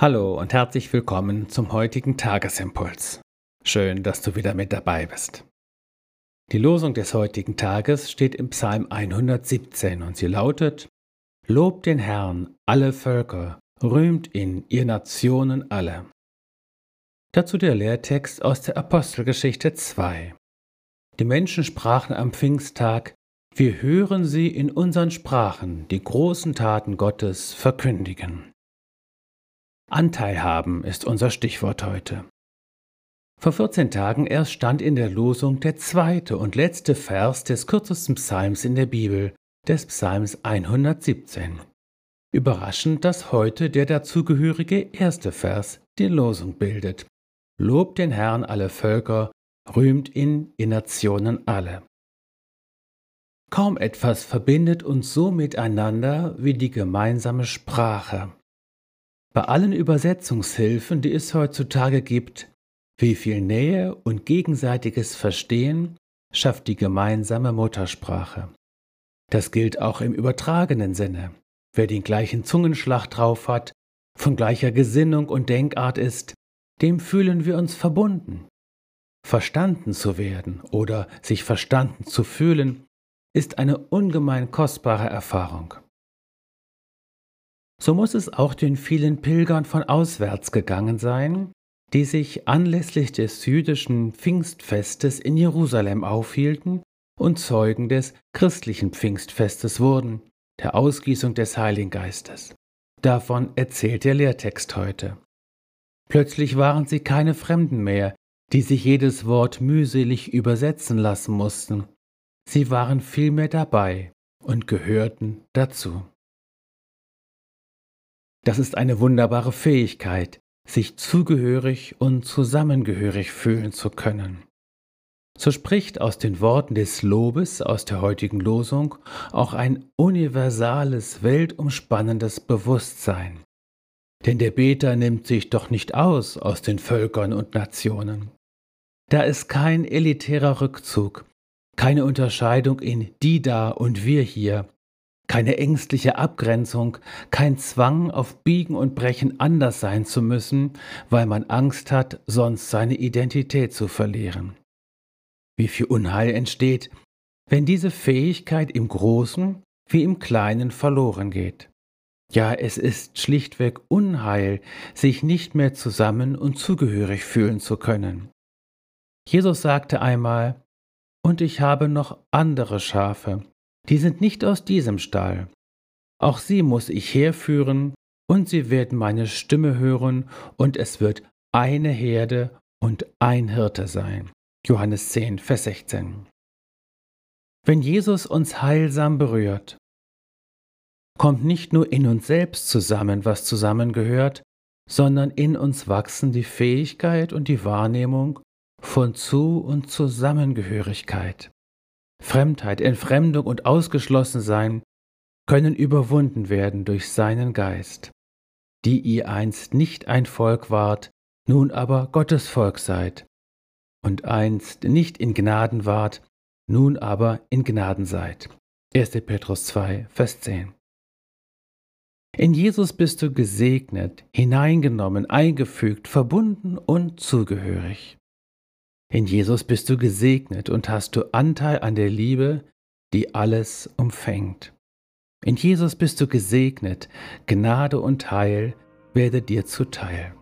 Hallo und herzlich willkommen zum heutigen Tagesimpuls. Schön, dass du wieder mit dabei bist. Die Losung des heutigen Tages steht im Psalm 117 und sie lautet Lobt den Herrn, alle Völker, rühmt ihn, ihr Nationen alle. Dazu der Lehrtext aus der Apostelgeschichte 2. Die Menschen sprachen am Pfingsttag, wir hören sie in unseren Sprachen die großen Taten Gottes verkündigen. Anteil haben ist unser Stichwort heute. Vor 14 Tagen erst stand in der Losung der zweite und letzte Vers des kürzesten Psalms in der Bibel, des Psalms 117. Überraschend, dass heute der dazugehörige erste Vers die Losung bildet. Lobt den Herrn alle Völker, rühmt ihn in Nationen alle. Kaum etwas verbindet uns so miteinander wie die gemeinsame Sprache. Bei allen Übersetzungshilfen, die es heutzutage gibt, wie viel Nähe und gegenseitiges Verstehen schafft die gemeinsame Muttersprache. Das gilt auch im übertragenen Sinne. Wer den gleichen Zungenschlag drauf hat, von gleicher Gesinnung und Denkart ist, dem fühlen wir uns verbunden. Verstanden zu werden oder sich verstanden zu fühlen, ist eine ungemein kostbare Erfahrung. So muss es auch den vielen Pilgern von auswärts gegangen sein, die sich anlässlich des jüdischen Pfingstfestes in Jerusalem aufhielten und Zeugen des christlichen Pfingstfestes wurden, der Ausgießung des Heiligen Geistes. Davon erzählt der Lehrtext heute. Plötzlich waren sie keine Fremden mehr, die sich jedes Wort mühselig übersetzen lassen mussten. Sie waren vielmehr dabei und gehörten dazu. Das ist eine wunderbare Fähigkeit, sich zugehörig und zusammengehörig fühlen zu können. So spricht aus den Worten des Lobes aus der heutigen Losung auch ein universales, weltumspannendes Bewusstsein. Denn der Beter nimmt sich doch nicht aus aus den Völkern und Nationen. Da ist kein elitärer Rückzug, keine Unterscheidung in die da und wir hier, keine ängstliche Abgrenzung, kein Zwang auf Biegen und Brechen anders sein zu müssen, weil man Angst hat, sonst seine Identität zu verlieren. Wie viel Unheil entsteht, wenn diese Fähigkeit im Großen wie im Kleinen verloren geht. Ja, es ist schlichtweg Unheil, sich nicht mehr zusammen und zugehörig fühlen zu können. Jesus sagte einmal, Und ich habe noch andere Schafe, die sind nicht aus diesem Stall. Auch sie muss ich herführen, und sie werden meine Stimme hören, und es wird eine Herde und ein Hirte sein. Johannes 10, Vers 16. Wenn Jesus uns heilsam berührt, kommt nicht nur in uns selbst zusammen, was zusammengehört, sondern in uns wachsen die Fähigkeit und die Wahrnehmung von Zu- und Zusammengehörigkeit. Fremdheit, Entfremdung und Ausgeschlossensein können überwunden werden durch seinen Geist, die ihr einst nicht ein Volk wart, nun aber Gottes Volk seid, und einst nicht in Gnaden wart, nun aber in Gnaden seid. 1. Petrus 2, Vers 10. In Jesus bist du gesegnet, hineingenommen, eingefügt, verbunden und zugehörig. In Jesus bist du gesegnet und hast du Anteil an der Liebe, die alles umfängt. In Jesus bist du gesegnet, Gnade und Heil werde dir zuteil.